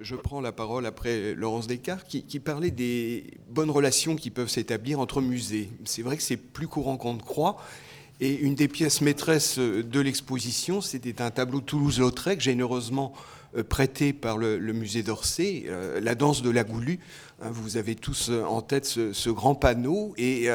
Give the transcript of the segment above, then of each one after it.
je prends la parole après Laurence Descartes, qui, parlait des bonnes relations qui peuvent s'établir entre musées. C'est vrai que c'est plus courant qu'on ne croit. Et une des pièces maîtresses de l'exposition, c'était un tableau Toulouse-Lautrec, généreusement euh, prêté par le, musée d'Orsay, euh, La danse de la Goulue. Hein, vous avez tous euh, en tête ce, grand panneau et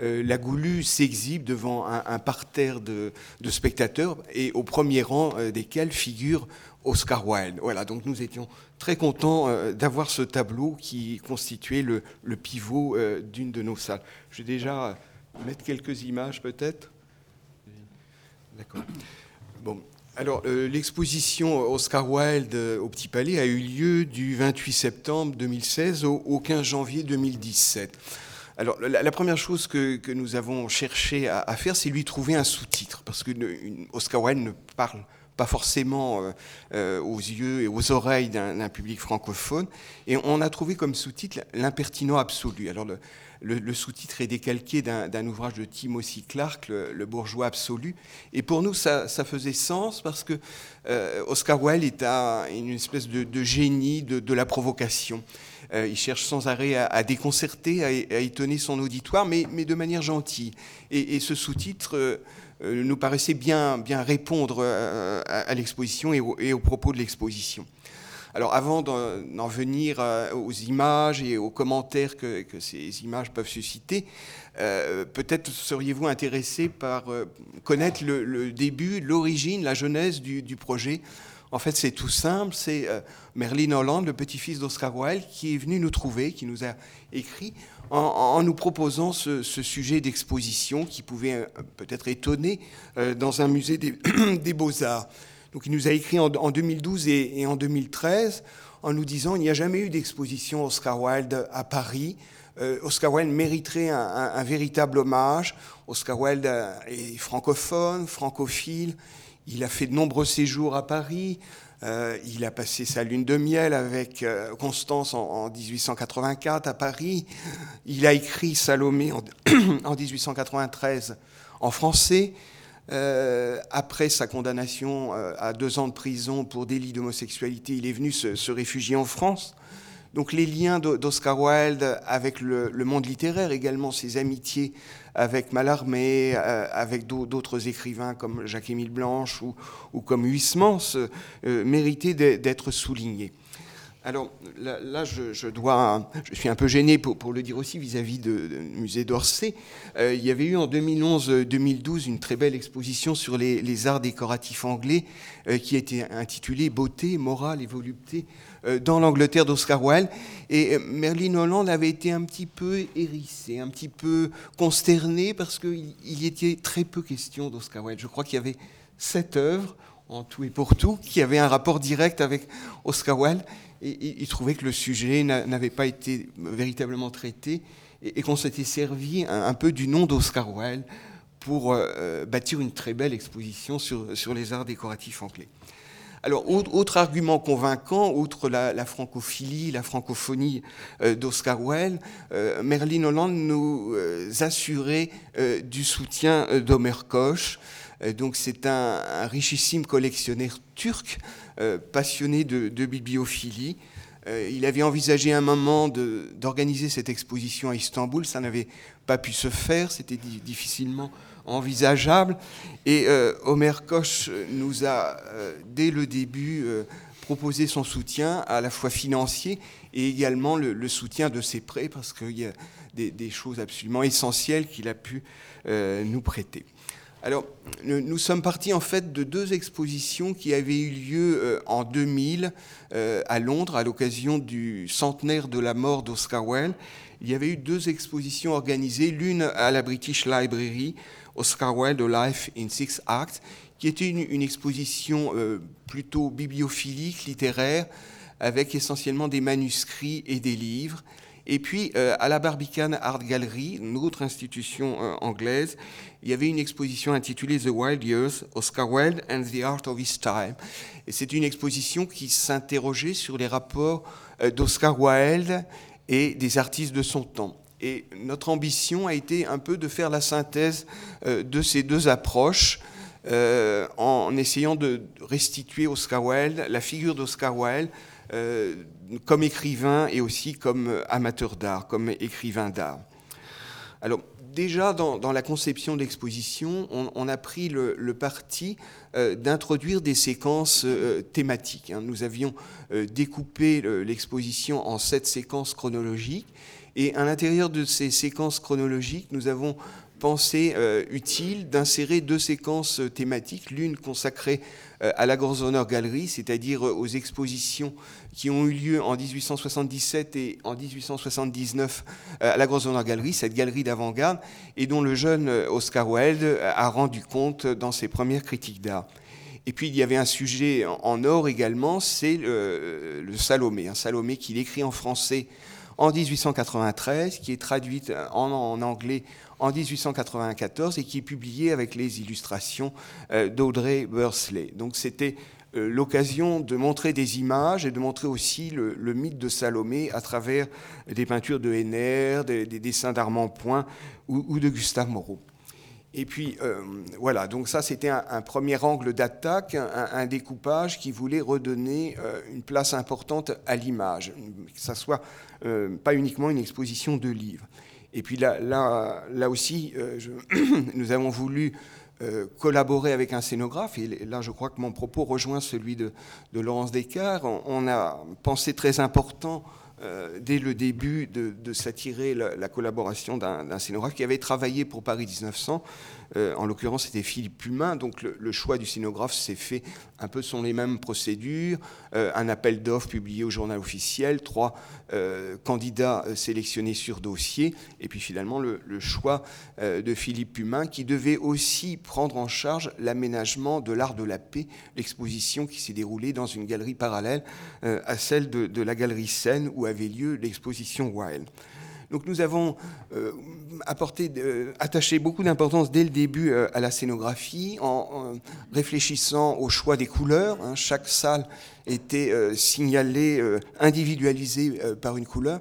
la Goulue s'exhibe devant un, parterre de, spectateurs et au premier rang desquels figure Oscar Wilde. Voilà, donc nous étions très contents d'avoir ce tableau qui constituait le, pivot d'une de nos salles. Je vais déjà mettre quelques images peut-être. D'accord. Bon, alors, euh, l'exposition Oscar Wilde euh, au Petit Palais a eu lieu du 28 septembre 2016 au, 15 janvier 2017. Alors, la, première chose que, nous avons cherché à, faire, c'est lui trouver un sous-titre, parce que Oscar Wilde ne parle pas forcément euh, aux yeux et aux oreilles d'un public francophone. Et on a trouvé comme sous-titre l'impertinent absolu. Alors, le, sous-titre est décalqué d'un ouvrage de Timothy Clark, le, bourgeois absolu. Et pour nous, ça, faisait sens parce que euh, Oscar Wilde est une espèce de, génie de, la provocation. Euh, il cherche sans arrêt à, déconcerter, à, étonner son auditoire, mais, de manière gentille. Et, ce sous-titre euh, nous paraissait bien, répondre à, l'exposition et, aux propos de l'exposition. Alors avant d'en venir euh, aux images et aux commentaires que, ces images peuvent susciter, euh, peut-être seriez-vous intéressé par euh, connaître le, début, l'origine, la genèse du, projet. En fait, c'est tout simple, c'est Merlin Holland, le petit-fils d'Oscar Wilde, qui est venu nous trouver, qui nous a écrit en, nous proposant ce, sujet d'exposition qui pouvait peut-être étonner dans un musée des beaux-arts. Donc il nous a écrit en, 2012 et, en 2013 en nous disant il n'y a jamais eu d'exposition Oscar Wilde à Paris. Euh, Oscar Wilde mériterait un, véritable hommage. Oscar Wilde est francophone, francophile. Il a fait de nombreux séjours à Paris. Euh, il a passé sa lune de miel avec euh, Constance en, 1884 à Paris. Il a écrit Salomé en, en 1893 en français. Euh, après sa condamnation à deux ans de prison pour délit d'homosexualité, il est venu se, réfugier en France. Donc les liens d'Oscar Wilde avec le, monde littéraire, également ses amitiés avec Mallarmé, euh, avec d'autres écrivains comme Jacques-Émile Blanche ou, comme Huysmans, méritaient d'être soulignés. Alors là, je, dois, je suis un peu gêné pour, le dire aussi vis-à-vis du musée d'Orsay. Euh, il y avait eu en 2011-2012 une très belle exposition sur les, arts décoratifs anglais euh, qui était intitulée Beauté, morale et volupté euh, dans l'Angleterre d'Oscar Wilde. Et Merlin Holland avait été un petit peu hérissé, un petit peu consterné parce qu'il y était très peu question d'Oscar Wilde. Je crois qu'il y avait sept œuvres en tout et pour tout qui avaient un rapport direct avec Oscar Wilde et, il trouvait que le sujet n'avait pas été véritablement traité et, qu'on s'était servi un, peu du nom d'Oscar Wilde pour euh, bâtir une très belle exposition sur les arts décoratifs anglais. Alors, autre argument convaincant, outre la, francophilie, la francophonie euh, d'Oscar Wilde, euh, Merlin Holland nous assurait du soutien d'Omer Koch. donc, c'est un, richissime collectionneur turc euh, passionné de, bibliophilie. Euh, il avait envisagé un moment d'organiser cette exposition à Istanbul. Ça n'avait pas pu se faire, c'était difficilement envisageable. Et euh, Omer Koch nous a, dès le début, proposé son soutien, à la fois financier et également le, soutien de ses prêts, parce qu'il y a des, choses absolument essentielles qu'il a pu nous prêter. Alors, nous sommes partis en fait de deux expositions qui avaient eu lieu euh, en 2000 euh, à Londres à l'occasion du centenaire de la mort d'Oscar Wilde. Il y avait eu deux expositions organisées, l'une à la British Library, Oscar Wilde, Life in Six Acts, qui était une, exposition euh, plutôt bibliophilique, littéraire, avec essentiellement des manuscrits et des livres. Et puis, euh, à la Barbicane Art Gallery, une autre institution euh, anglaise, il y avait une exposition intitulée The Wild Years, Oscar Wilde and the Art of His Time. Et c'est une exposition qui s'interrogeait sur les rapports d'Oscar Wilde et des artistes de son temps. Et notre ambition a été un peu de faire la synthèse de ces deux approches en essayant de restituer Oscar Wilde, la figure d'Oscar Wilde, comme écrivain et aussi comme amateur d'art, comme écrivain d'art. Alors, déjà dans, la conception de l'exposition, on, a pris le, parti euh, d'introduire des séquences euh, thématiques. Hein. Nous avions euh, découpé l'exposition en sept séquences chronologiques. Et à l'intérieur de ces séquences chronologiques, nous avons pensé utile d'insérer deux séquences thématiques, l'une consacrée à la Grosvenor Galerie, c'est-à-dire aux expositions qui ont eu lieu en 1877 et en 1879 euh, à la Grosvenor Galerie, cette galerie d'avant-garde, et dont le jeune euh, Oscar Wilde a rendu compte dans ses premières critiques d'art. Et puis il y avait un sujet en or également, c'est le, Salomé, un Salomé qu'il écrit en français en 1893, qui est traduite en, anglais en 1894 et qui est publié avec les illustrations euh, d'Audrey Bursley. Donc c'était euh, l'occasion de montrer des images et de montrer aussi le, mythe de Salomé à travers des peintures de Henner, des, dessins d'Armand Point ou, de Gustave Moreau. Et puis euh, voilà, donc ça c'était un, premier angle d'attaque, un, découpage qui voulait redonner euh, une place importante à l'image, que ça soit pas uniquement une exposition de livres. Et puis là, là, aussi, nous avons voulu euh, collaborer avec un scénographe, et là je crois que mon propos rejoint celui de, Laurence Descartes, on, a pensé très important euh, dès le début de, s'attirer la, collaboration d'un scénographe qui avait travaillé pour Paris 1900 euh, en l'occurrence, c'était Philippe Pumin. Donc le, choix du scénographe s'est fait un peu sur les mêmes procédures. Euh, un appel d'offres publié au journal officiel, trois candidats sélectionnés sur dossier, et puis finalement le, choix de Philippe Pumin qui devait aussi prendre en charge l'aménagement de l'art de la paix, l'exposition qui s'est déroulée dans une galerie parallèle à celle de, de la galerie Seine où avait lieu l'exposition Wild. Donc nous avons euh, apporté, euh, attaché beaucoup d'importance dès le début euh, à la scénographie en, réfléchissant au choix des couleurs. Hein. Chaque salle était signalée, individualisée par une couleur.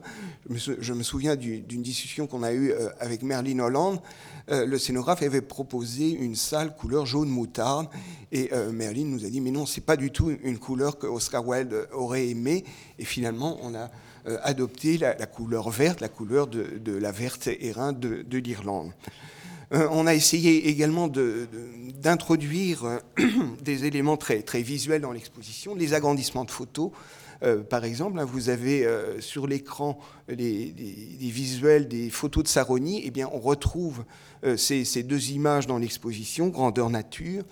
Je me, souviens d'une discussion qu'on a eue avec Merlin Holland. Le scénographe avait proposé une salle couleur jaune moutarde et Merlin nous a dit mais non c'est pas du tout une couleur que Oscar Wilde aurait aimé et finalement on a euh, adopté la, couleur verte, la couleur de, la verte airain de, de l'Irlande. Euh, on a essayé également d'introduire euh, des éléments très, très visuels dans l'exposition, les agrandissements de photos. Par exemple, hein, vous avez sur l'écran des, visuels des photos de Saroni, eh bien, on retrouve ces, ces, deux images dans l'exposition, grandeur nature.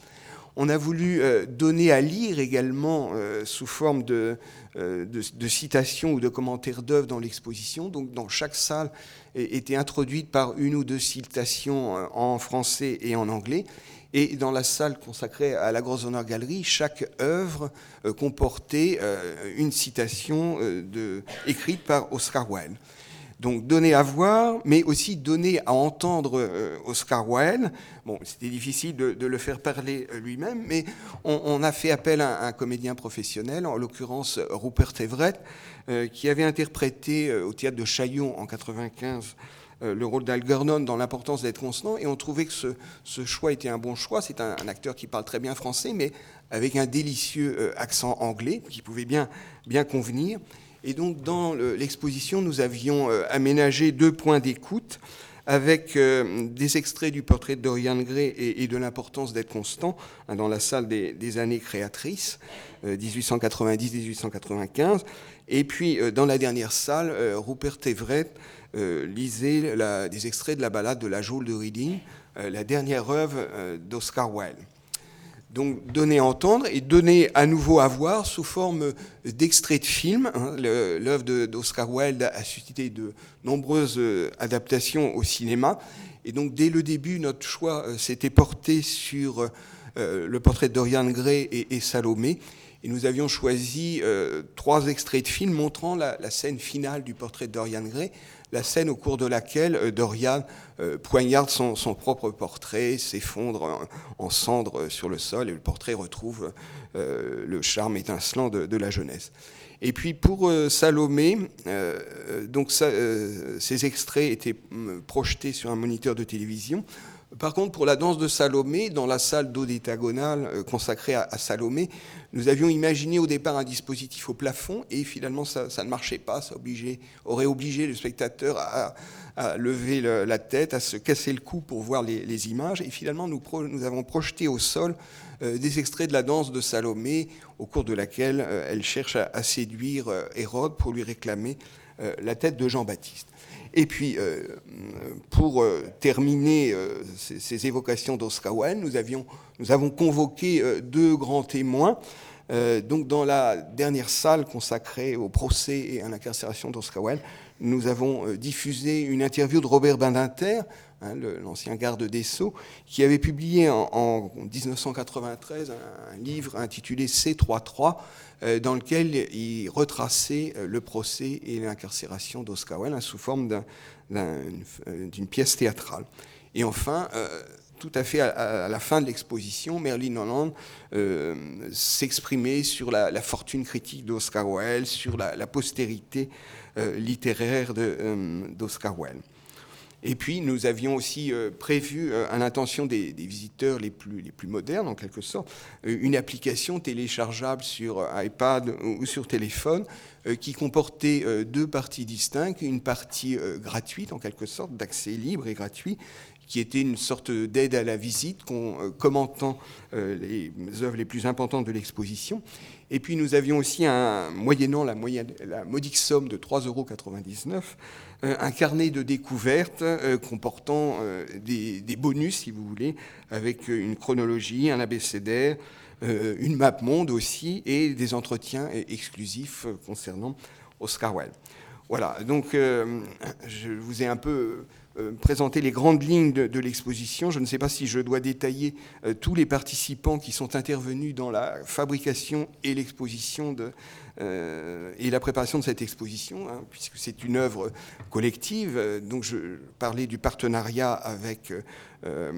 On a voulu donner à lire également sous forme de, euh, citations ou de commentaires d'œuvres dans l'exposition. Donc, dans chaque salle était introduite par une ou deux citations euh, en français et en anglais. Et dans la salle consacrée à la Grosvenor Galerie, chaque œuvre euh, comportait une citation écrite par Oscar Wilde. Donc donner à voir, mais aussi donner à entendre euh, Oscar Wilde. Bon, c'était difficile de, le faire parler euh, lui-même, mais on, a fait appel à un, comédien professionnel, en l'occurrence Rupert Everett, euh, qui avait interprété au théâtre de Chaillon en 95 le rôle d'Algernon dans l'importance d'être constant, et on trouvait que ce, choix était un bon choix. C'est un, acteur qui parle très bien français, mais avec un délicieux accent anglais qui pouvait bien, convenir. Et donc, dans l'exposition, nous avions euh, aménagé deux points d'écoute avec euh, des extraits du portrait de Dorian Gray et, de l'importance d'être constant hein, dans la salle des, années créatrices, 1890-1895. Euh, et puis, dans la dernière salle, Rupert Everett lisait des extraits de la balade de la Joule de Reading, la dernière œuvre d'Oscar Wilde donc donner à entendre et donner à nouveau à voir sous forme d'extraits de films. Hein. L'œuvre d'Oscar Wilde a suscité de nombreuses euh, adaptations au cinéma. Et donc dès le début, notre choix euh, s'était porté sur euh, le portrait de Dorian Gray et, Salomé. Et nous avions choisi trois extraits de films montrant la, scène finale du portrait de Dorian Gray, la scène au cours de laquelle euh, Dorian euh, poignarde son, propre portrait, s'effondre en, cendres sur le sol et le portrait retrouve euh, le charme étincelant de, la jeunesse. Et puis pour Salomé, ces extraits étaient mm, projetés sur un moniteur de télévision Par contre, pour la danse de Salomé, dans la salle dodétagonale euh, consacrée à, Salomé, nous avions imaginé au départ un dispositif au plafond et finalement ça, ne marchait pas. Ça aurait obligé le spectateur à, lever la tête, à se casser le cou pour voir les, images. Et finalement, nous, avons projeté au sol des extraits de la danse de Salomé, au cours de laquelle euh, elle cherche à, séduire Hérode pour lui réclamer la tête de Jean-Baptiste. Et puis, euh, pour euh, terminer euh, ces, évocations d'Oscar Wilde, nous, nous avons convoqué deux grands témoins. donc, dans la dernière salle consacrée au procès et à l'incarcération d'Oscar Wilde, nous avons diffusé une interview de Robert Badinter, hein, l'ancien garde des Sceaux, qui avait publié en, 1993 un, livre intitulé C33, euh, dans lequel il retraçait euh, le procès et l'incarcération d'Oscar Wilde sous forme euh, d'une pièce théâtrale. Et enfin, tout à fait à, la fin de l'exposition, Merlin Holland s'exprimait sur la, fortune critique d'Oscar Wilde, sur la, postérité littéraire d'Oscar Wilde. Et puis, nous avions aussi euh, prévu, euh, à l'intention des, visiteurs les plus, modernes, en quelque sorte, euh, une application téléchargeable sur iPad ou sur téléphone qui comportait deux parties distinctes, une partie gratuite, en quelque sorte, d'accès libre et gratuit, qui était une sorte d'aide à la visite, commentant les œuvres les plus importantes de l'exposition. Et puis nous avions aussi, un, moyennant la, modique somme de 3,99 euros, euh, un carnet de découvertes euh, comportant euh, des, bonus, si vous voulez, avec une chronologie, un abécédaire, une map monde aussi, et des entretiens exclusifs concernant Oscar Wilde. Voilà, donc je vous ai un peu présenté les grandes lignes de, l'exposition. Je ne sais pas si je dois détailler tous les participants qui sont intervenus dans la fabrication et l'exposition de, euh, et la préparation de cette exposition, hein, puisque c'est une œuvre collective. Donc je parlais du partenariat avec euh,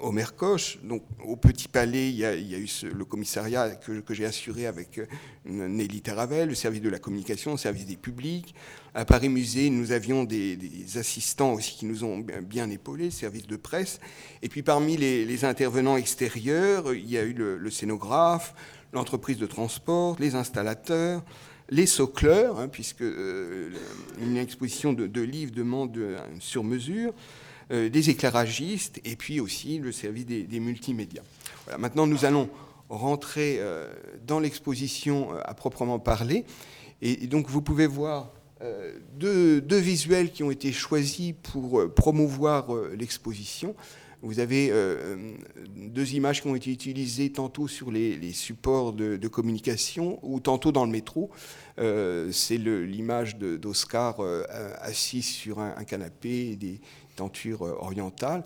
Omer Koch. Donc au Petit Palais, il y a, eu le commissariat que, j'ai assuré avec euh, Nelly Taravel, le service de la communication, le service des publics. À Paris Musée, nous avions des, assistants aussi qui nous ont bien, épaulés, le service de presse. Et puis parmi les, intervenants extérieurs, il y a eu le scénographe, l'entreprise de transport, les installateurs, les socleurs, hein, puisque euh, une exposition de, livres demande une sur-mesure, euh, des éclairagistes et puis aussi le service des, multimédias. maintenant, nous allons rentrer euh, dans l'exposition à proprement parler. Et, donc, vous pouvez voir deux, visuels qui ont été choisis pour promouvoir l'exposition. Vous avez euh, deux images qui ont été utilisées tantôt sur les, supports de, communication ou tantôt dans le métro. Euh, c'est l'image d'Oscar euh, assis sur un, canapé des tentures orientales.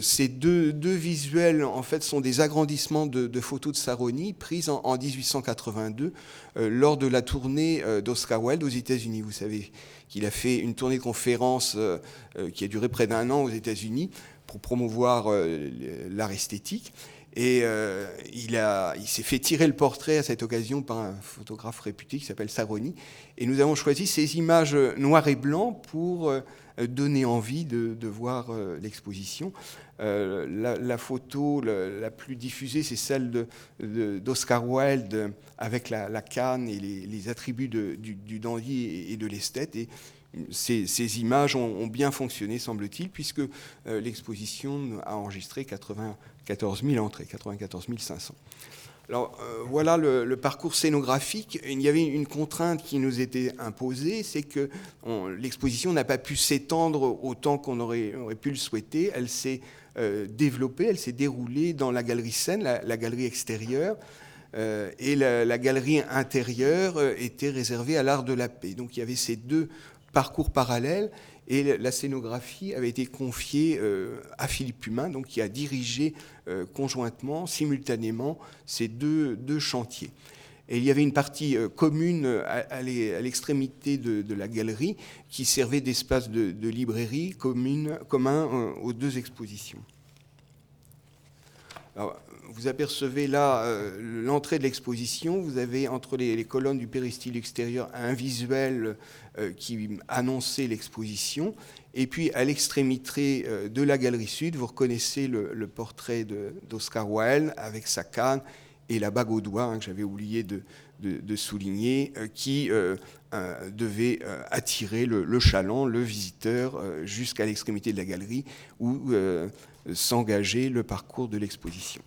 ces deux, visuels, en fait, sont des agrandissements de, photos de Saroni prises en, 1882 lors de la tournée d'Oscar Wilde aux États-Unis. Vous savez qu'il a fait une tournée de conférence qui a duré près d'un an aux États-Unis pour promouvoir euh, l'art esthétique. Et euh, il, a, il s'est fait tirer le portrait à cette occasion par un photographe réputé qui s'appelle Saroni. Et nous avons choisi ces images noires et blancs pour euh, donner envie de, voir l'exposition. la, photo la, plus diffusée, c'est celle d'Oscar Wilde avec la, canne et les, attributs du, dandy et, de l'esthète. Ces, images ont, bien fonctionné, semble-t-il, puisque euh, l'exposition a enregistré 94 000 entrées, 94 500. Alors euh, voilà le, parcours scénographique. Il y avait une contrainte qui nous était imposée, c'est que l'exposition n'a pas pu s'étendre autant qu'on aurait, pu le souhaiter. Elle s'est euh, développée, elle s'est déroulée dans la galerie scène, la, galerie extérieure. et la, la, galerie intérieure était réservée à l'art de la paix. Donc il y avait ces deux parcours parallèle et la scénographie avait été confiée euh, à Philippe Pumin, donc qui a dirigé euh, conjointement, simultanément, ces deux, chantiers. Et il y avait une partie euh, commune à, l'extrémité de, la galerie qui servait d'espace de, librairie commune, commun aux deux expositions. Vous apercevez là euh, l'entrée de l'exposition. Vous avez entre les, colonnes du péristyle extérieur un visuel euh, qui annonçait l'exposition. Et puis à l'extrémité euh, de la galerie sud, vous reconnaissez le, portrait d'Oscar Wilde avec sa canne et la bague au doigt, hein, que j'avais oublié de, souligner, qui devait attirer le, le, chaland, le visiteur, jusqu'à l'extrémité de la galerie où s'engageait le parcours de l'exposition.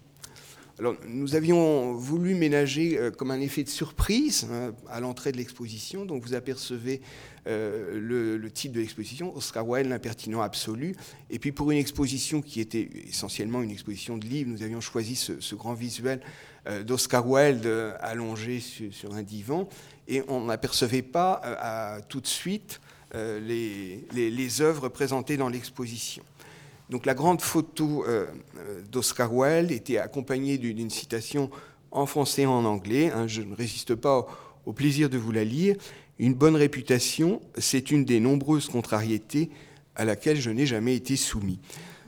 Alors, nous avions voulu ménager euh, comme un effet de surprise hein, à l'entrée de l'exposition. Donc, vous apercevez euh, le, titre de l'exposition, Oscar Wilde, l'impertinent absolu. Et puis, pour une exposition qui était essentiellement une exposition de livres, nous avions choisi ce, grand visuel euh, d'Oscar Wilde allongé sur, un divan. Et on n'apercevait pas tout de suite les œuvres présentées dans l'exposition. Donc la grande photo euh, euh, d'Oscar Wilde était accompagnée d'une citation en français et en anglais. Hein. je ne résiste pas au, plaisir de vous la lire. Une bonne réputation, c'est une des nombreuses contrariétés à laquelle je n'ai jamais été soumis.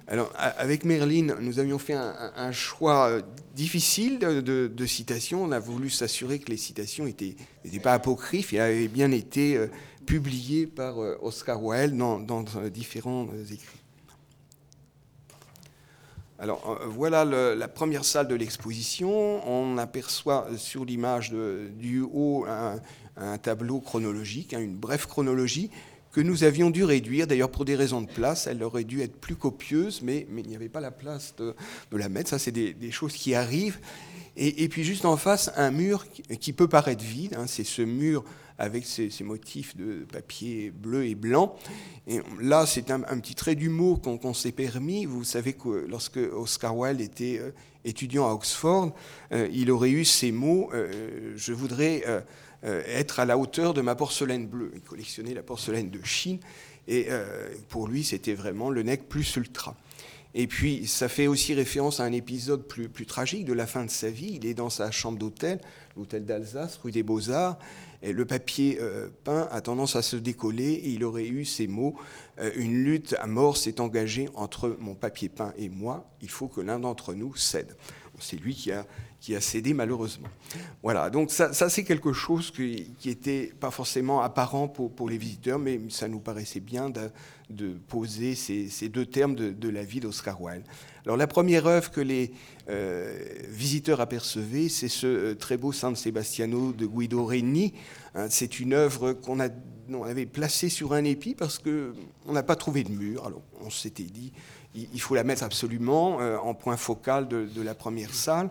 Alors, avec Merlin, nous avions fait un, choix euh, difficile de, citations. On a voulu s'assurer que les citations n'étaient pas apocryphes et avaient bien été publiées par Oscar Wilde dans différents écrits. Alors euh, voilà la première salle de l'exposition. On aperçoit sur l'image du haut un, tableau chronologique, hein, une brève chronologie que nous avions dû réduire. D'ailleurs, pour des raisons de place, elle aurait dû être plus copieuse, mais, il n'y avait pas la place de, la mettre. Ça, c'est des, choses qui arrivent. Et, puis juste en face, un mur qui, peut paraître vide. Hein. c'est ce mur avec ces, motifs de papier bleu et blanc. Et là, c'est un, petit trait d'humour qu'on s'est permis. Vous savez que lorsque Oscar Wilde était euh, étudiant à Oxford, euh, il aurait eu ces mots euh, Je voudrais être à la hauteur de ma porcelaine bleue. Il collectionnait la porcelaine de Chine. Et pour lui, c'était vraiment le nec plus ultra. Et puis, ça fait aussi référence à un épisode plus, tragique de la fin de sa vie. Il est dans sa chambre d'hôtel, l'hôtel d'Alsace, rue des Beaux-Arts, le papier euh, peint a tendance à se décoller et il aurait eu ces mots euh, Une lutte à mort s'est engagée entre mon papier peint et moi, il faut que l'un d'entre nous cède. C'est lui qui a, cédé malheureusement. Voilà, donc ça, c'est quelque chose qui n'était pas forcément apparent pour, les visiteurs, mais ça nous paraissait bien de, poser ces, deux termes de, de la vie d'Oscar Wilde. Alors la première œuvre que les euh, visiteurs apercevaient, c'est ce euh, très beau San Sebastiano de Guido Reni. Hein, c'est une œuvre qu'on avait placée sur un épi parce qu'on n'a pas trouvé de mur. Alors on s'était dit, il, faut la mettre absolument euh, en point focal de, la première salle.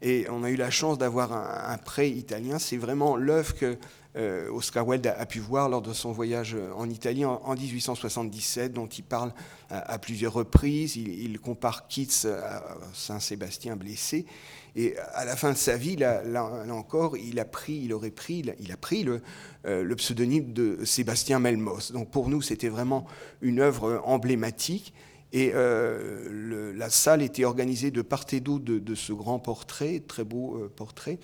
Et on a eu la chance d'avoir un, prêt italien. C'est vraiment l'œuvre que euh, Oscar Wilde a, pu voir lors de son voyage en Italie en, 1877, dont il parle à, plusieurs reprises. Il, compare Keats à Saint-Sébastien blessé. Et à la fin de sa vie, là, encore, il a pris, il aurait pris, il a pris le, euh, le pseudonyme de Sébastien Melmoth. Donc pour nous, c'était vraiment une œuvre emblématique. Et euh, la salle était organisée de part et d'autre de, ce grand portrait, très beau portrait.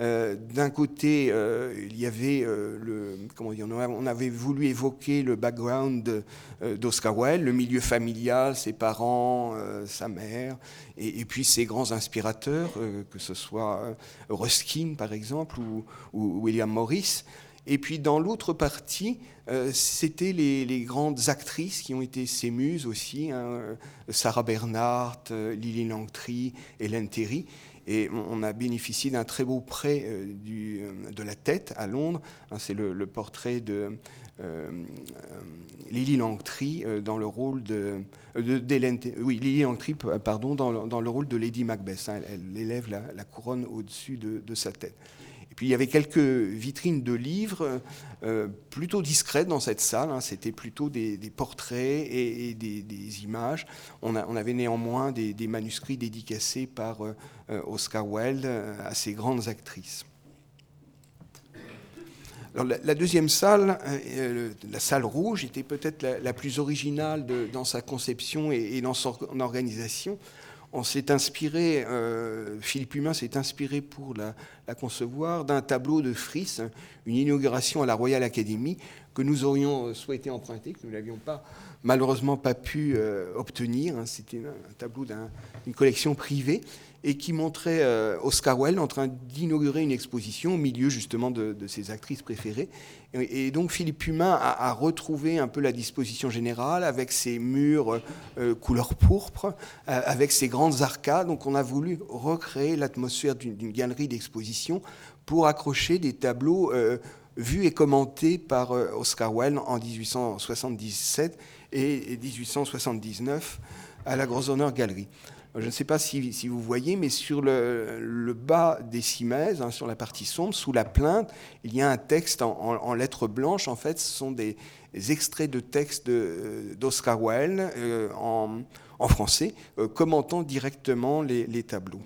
Euh, d'un côté, euh, il y avait euh, le, comment dire, on avait voulu évoquer le background d'Oscar Wilde, le milieu familial, ses parents, sa mère, et, puis ses grands inspirateurs, que ce soit Ruskin par exemple ou, William Morris. Et puis dans l'autre partie, c'était les, grandes actrices qui ont été ses muses aussi, hein, Sarah Bernhardt, Lily Langtry, Hélène Terry. Et on a bénéficié d'un très beau prêt euh, euh, de la tête à Londres. Hein, c'est le, portrait de euh, Lily Langtry dans le rôle de, oui, Lily Langtry, pardon, dans, le rôle de Lady Macbeth. Hein. elle, élève la, couronne au-dessus de, de, sa tête. Puis il y avait quelques vitrines de livres euh, plutôt discrètes dans cette salle. Hein. C'était plutôt des, portraits et, des, images. On, avait néanmoins des, manuscrits dédicacés par euh, euh, Oscar Wilde à ces grandes actrices. la, deuxième salle, la salle rouge, était peut-être la, plus originale dans sa conception et dans son organisation on s'est inspiré, euh, Philippe Humain s'est inspiré pour la, concevoir d'un tableau de Fris, une inauguration à la Royal Academy que nous aurions souhaité emprunter, que nous n'avions pas malheureusement pas pu euh, obtenir. Hein. C'était un, tableau d'une collection privée. et qui montrait euh, Oscar Wilde en train d'inaugurer une exposition au milieu justement de, ses actrices préférées. Et, donc Philippe Pumin a, retrouvé un peu la disposition générale avec ses murs euh, couleur pourpre, avec ses grandes arcades. Donc on a voulu recréer l'atmosphère d'une galerie d'exposition pour accrocher des tableaux vus et commentés par Oscar Wilde en 1877 et 1879 à la Grosvenor Galerie. Je ne sais pas si, vous voyez, mais sur le, bas des cimaises, hein, sur la partie sombre, sous la plainte, il y a un texte en, lettres blanches. En fait, ce sont des, extraits de textes d'Oscar Wilde euh, en, français, euh, commentant directement les, tableaux.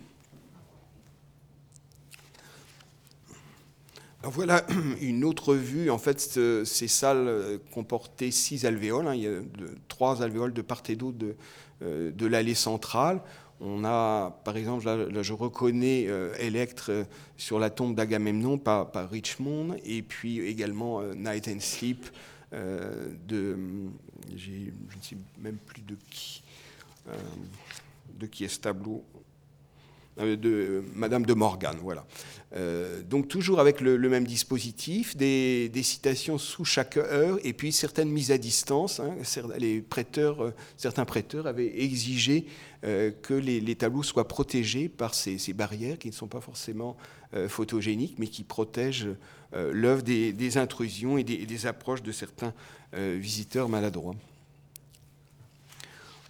Voilà une autre vue. En fait, ces salles comportaient six alvéoles. Hein. il y a trois alvéoles de part et d'autre de, euh, de l'allée centrale. On a, par exemple, là, je reconnais euh, Electre euh, sur la tombe d'Agamemnon par, Richmond, et puis également Night and Sleep de, je ne sais même plus de qui, de qui est ce tableau, de Madame de Morgan, voilà. Euh, donc toujours avec le, même dispositif, des, citations sous chaque heure et puis certaines mises à distance. Hein. euh, certains prêteurs avaient exigé euh, que les, tableaux soient protégés par ces, barrières qui ne sont pas forcément photogéniques, mais qui protègent l'œuvre des, intrusions et des approches de certains visiteurs maladroits.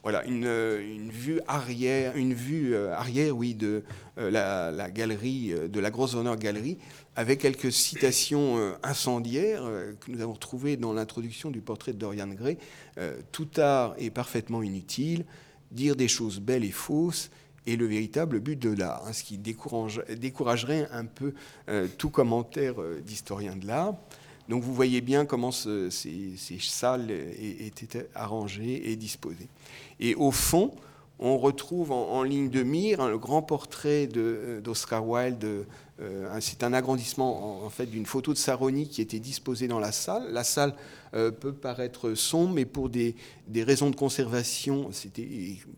Voilà, une, vue arrière, une euh, oui, de euh, la, galerie, euh, de la Grosse Honneur Galerie, avec quelques citations incendiaires que nous avons trouvées dans l'introduction du portrait de Dorian Gray. Tout art est parfaitement inutile, dire des choses belles et fausses est le véritable but de l'art, hein, ce qui découragerait un peu tout commentaire d'historien de l'art. Donc vous voyez bien comment ces, salles étaient arrangées et disposées. Et au fond, on retrouve en, ligne de mire hein, le grand portrait euh, d'Oscar Wilde. Euh, c'est un agrandissement en, fait d'une photo de Saroni qui était disposée dans la salle. La salle euh, peut paraître sombre, mais pour des, raisons de conservation, c'était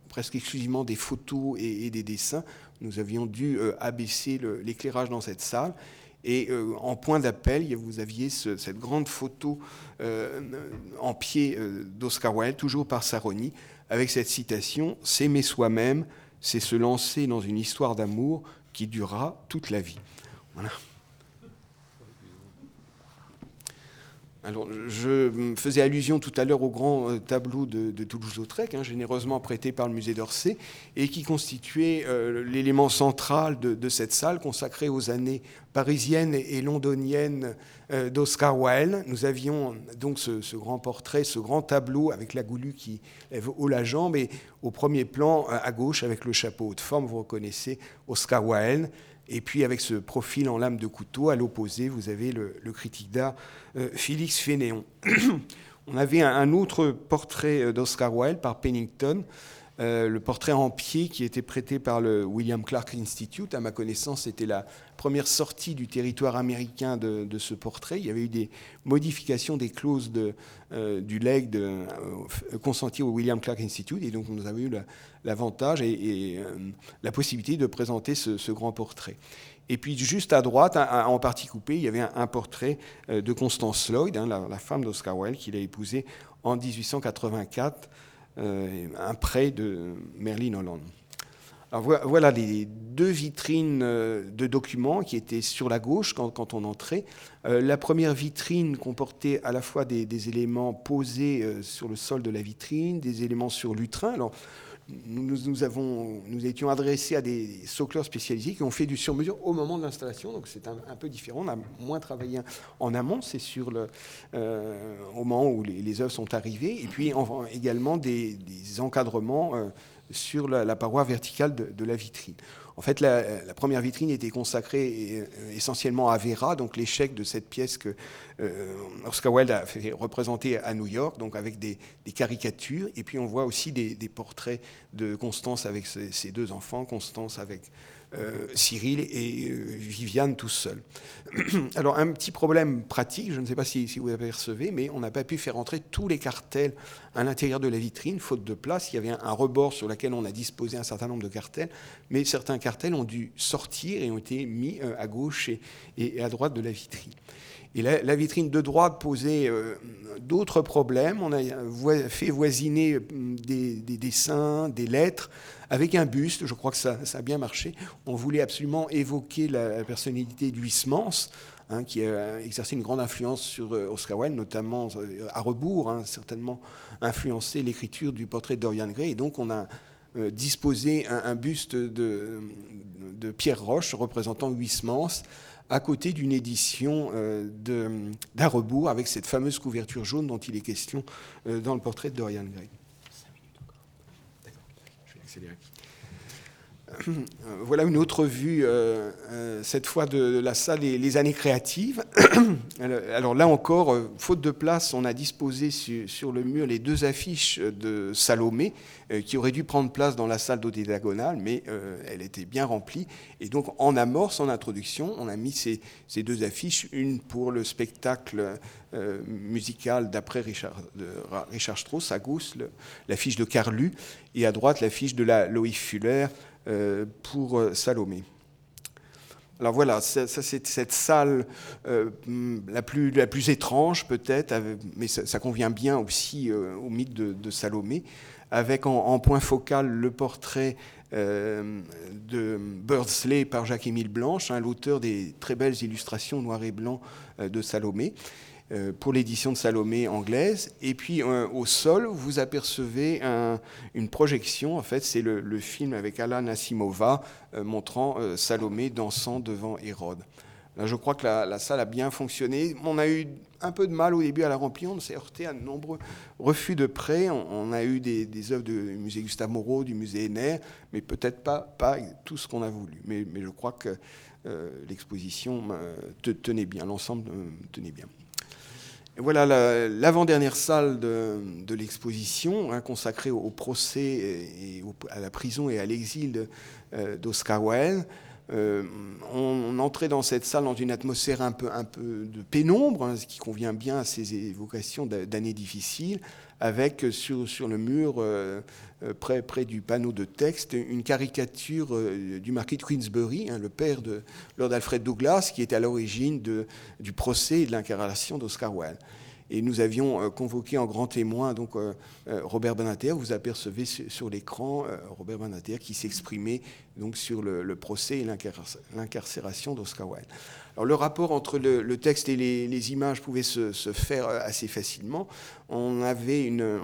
presque exclusivement des photos et, des dessins. Nous avions dû abaisser l'éclairage dans cette salle. Et euh, en point d'appel, vous aviez cette grande photo euh, en pied euh, d'Oscar Wilde, toujours par Saroni, avec cette citation S'aimer soi-même, c'est se lancer dans une histoire d'amour qui durera toute la vie. Alors, je faisais allusion tout à l'heure au grand euh, tableau de, Toulouse-Lautrec, hein, généreusement prêté par le musée d'Orsay, et qui constituait euh, l'élément central de, cette salle consacrée aux années parisiennes et, londoniennes euh, d'Oscar Wilde. Nous avions donc ce, grand portrait, ce grand tableau avec la goulue qui lève haut la jambe, et au premier plan, à gauche, avec le chapeau de forme, vous reconnaissez Oscar Wilde. Et puis avec ce profil en lame de couteau, à l'opposé, vous avez le, critique d'art euh, Félix Fénéon. On avait un, autre portrait euh, d'Oscar Wilde par Pennington, euh, le portrait en pied qui était prêté par le William Clark Institute. À ma connaissance, c'était la première sortie du territoire américain de, ce portrait. Il y avait eu des modifications des clauses euh, du leg de, euh, consenti au William Clark Institute. Et donc, nous avons eu l'avantage et, la possibilité de présenter ce, grand portrait. Et puis juste à droite, en partie coupé, il y avait un, portrait de Constance Lloyd, hein, la, la, femme d'Oscar Wilde, qu'il a épousée en 1884 euh, un prêt de Merlin Holland. Alors voilà les deux vitrines euh, de documents qui étaient sur la gauche quand, on entrait. Euh, la première vitrine comportait à la fois des, éléments posés sur le sol de la vitrine, des éléments sur lutrin. Nous, étions adressés à des socleurs spécialisés qui ont fait du sur-mesure au moment de l'installation, donc c'est un, peu différent. On a moins travaillé en amont, c'est sur le, euh, au moment où les, œuvres sont arrivées, et puis également des, encadrements euh, sur la, paroi verticale de la vitrine. En fait, la, première vitrine était consacrée euh, essentiellement à Vera, donc l'échec de cette pièce que euh, Oscar Wilde a fait représenter à New York, donc avec des, caricatures. Et puis on voit aussi des, portraits de Constance avec ses, deux enfants, Constance avec Cyril et Viviane tout seuls. Alors un petit problème pratique, je ne sais pas si, vous apercevez, mais on n'a pas pu faire entrer tous les cartels à l'intérieur de la vitrine, faute de place. Il y avait un, rebord sur lequel on a disposé un certain nombre de cartels, mais certains cartels ont dû sortir et ont été mis à gauche et à droite de la vitrine. Et la, vitrine de droite posait euh, d'autres problèmes. On a fait voisiner euh, des, dessins, des lettres, avec un buste. Je crois que ça, a bien marché. On voulait absolument évoquer la, personnalité d'Huysmans, hein, qui a exercé une grande influence sur euh, Oscar Wilde, notamment à rebours, hein, certainement influencé l'écriture du portrait de Dorian Gray. Et donc on a disposé un, buste de, de, Pierre Roche représentant Huysmans à côté d'une édition euh, d'un rebours avec cette fameuse couverture jaune dont il est question euh, dans le portrait de Dorian Gray. D'accord, je vais accélérer. Euh, voilà une autre vue, euh, euh, cette fois de la salle Les, années créatives. Alors là encore, faute de place, on a disposé sur, le mur les deux affiches de Salomé qui auraient dû prendre place dans la salle diagonale, mais elle était bien remplie. Et donc en amorce, en introduction, on a mis ces, deux affiches, une pour le spectacle musical d'après Richard, Strauss, à gauche l'affiche de Carlu, et à droite l'affiche de la Loïc Fuller pour euh, Salomé. Alors voilà, ça, c'est cette salle euh, la, plus, la plus étrange peut-être, mais ça, convient bien aussi au mythe de, Salomé, avec en, point focal le portrait de Birdsley par Jacques-Émile Blanche, hein, l'auteur des très belles illustrations noir et blanc de Salomé. Euh, pour l'édition de Salomé anglaise. Et puis euh, au sol, vous apercevez une projection. En fait, c'est le, film avec Alan Asimova euh, montrant Salomé dansant devant Hérode. Là, je crois que la, salle a bien fonctionné. On a eu un peu de mal au début à la remplir. On s'est heurté à de nombreux refus de prêt. On, a eu des, œuvres du musée Gustave Moreau, du musée Henner, mais peut-être pas, tout ce qu'on a voulu. Mais, je crois que l'exposition tenait bien, l'ensemble tenait bien. Voilà l'avant-dernière salle de, l'exposition hein, consacrée au, procès et, à la prison et à l'exil euh, d'Oscar Wilde. Euh, on, entrait dans cette salle dans une atmosphère un peu, un peu de pénombre, hein, ce qui convient bien à ces évocations d'années difficiles, avec sur, sur le mur, euh, près, près, du panneau de texte, une caricature du marquis de Queensbury, hein, le père de Lord Alfred Douglas, qui était à l'origine du procès et de l'incarnation d'Oscar Wilde. Et nous avions euh, convoqué en grand témoin donc, euh, euh, Robert Benater. Vous apercevez sur l'écran Robert Benater qui s'exprimait donc, sur le, procès et l'incarcération d'Oscar Wilde. Alors, le rapport entre le, texte et les, images pouvait se, faire assez facilement. On avait une,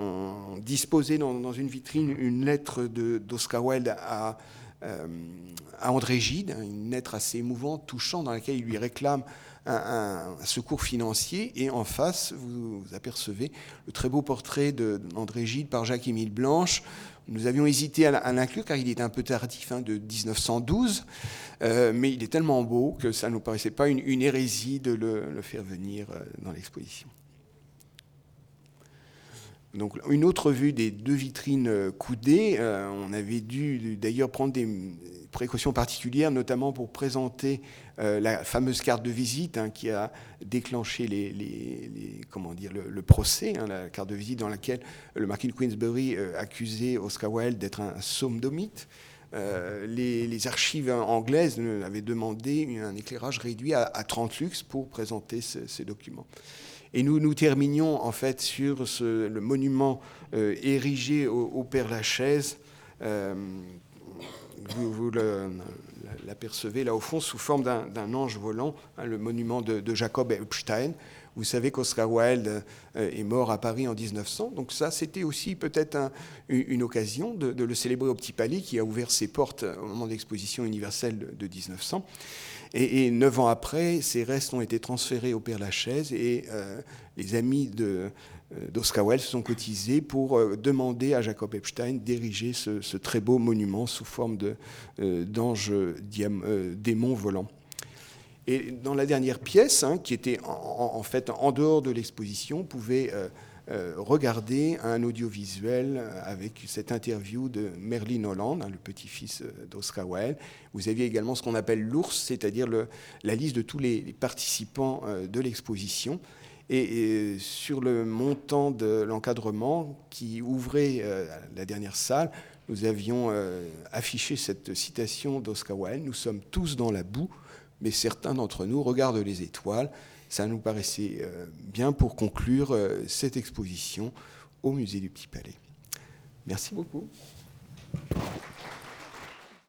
disposait dans, une vitrine une lettre d'Oscar Wilde à, à André Gide, une lettre assez émouvante, touchante, dans laquelle il lui réclame un, secours financier. Et en face, vous, apercevez le très beau portrait d'André Gide par Jacques-Émile Blanche. Nous avions hésité à l'inclure car il est un peu tardif, hein, de 1912, euh, mais il est tellement beau que ça ne nous paraissait pas une, hérésie de le, faire venir euh, dans l'exposition. Donc, une autre vue des deux vitrines euh, coudées. on avait dû d'ailleurs prendre des, précautions particulières, notamment pour présenter euh, la fameuse carte de visite hein, qui a déclenché les, comment dire, le, procès, hein, la carte de visite dans laquelle le marquis de Queensbury euh, accusait Oscar Wilde d'être un somdomite. Euh, les, archives anglaises avaient demandé un éclairage réduit à, 30 lux pour présenter ces documents. Et nous nous terminions en fait sur le monument érigé au, Père Lachaise vous, l'apercevez là au fond sous forme d'un ange volant, hein, le monument de, Jacob Epstein. Vous savez qu'Oscar Wilde euh, est mort à Paris en 1900, donc ça c'était aussi peut-être une occasion de, le célébrer au Petit Palais qui a ouvert ses portes au moment de l'exposition universelle de 1900. Et, neuf ans après, ses restes ont été transférés au Père Lachaise et euh, les amis euh, d'Oscar Wilde se sont cotisés pour euh, demander à Jacob Epstein d'ériger ce, très beau monument sous forme euh, d'ange démon volant. Et dans la dernière pièce, hein, qui était en, fait en dehors de l'exposition, pouvait regarder un audiovisuel avec cette interview de Merlin Holland, hein, le petit-fils d'Oscar Wilde. Vous aviez également ce qu'on appelle l'ours, c'est-à-dire la liste de tous les participants de l'exposition. Et, sur le montant de l'encadrement qui ouvrait euh, la dernière salle, nous avions euh, affiché cette citation d'Oscar Wilde Nous sommes tous dans la boue, mais certains d'entre nous regardent les étoiles. Ça nous paraissait euh, bien pour conclure cette exposition au musée du Petit Palais. Merci beaucoup.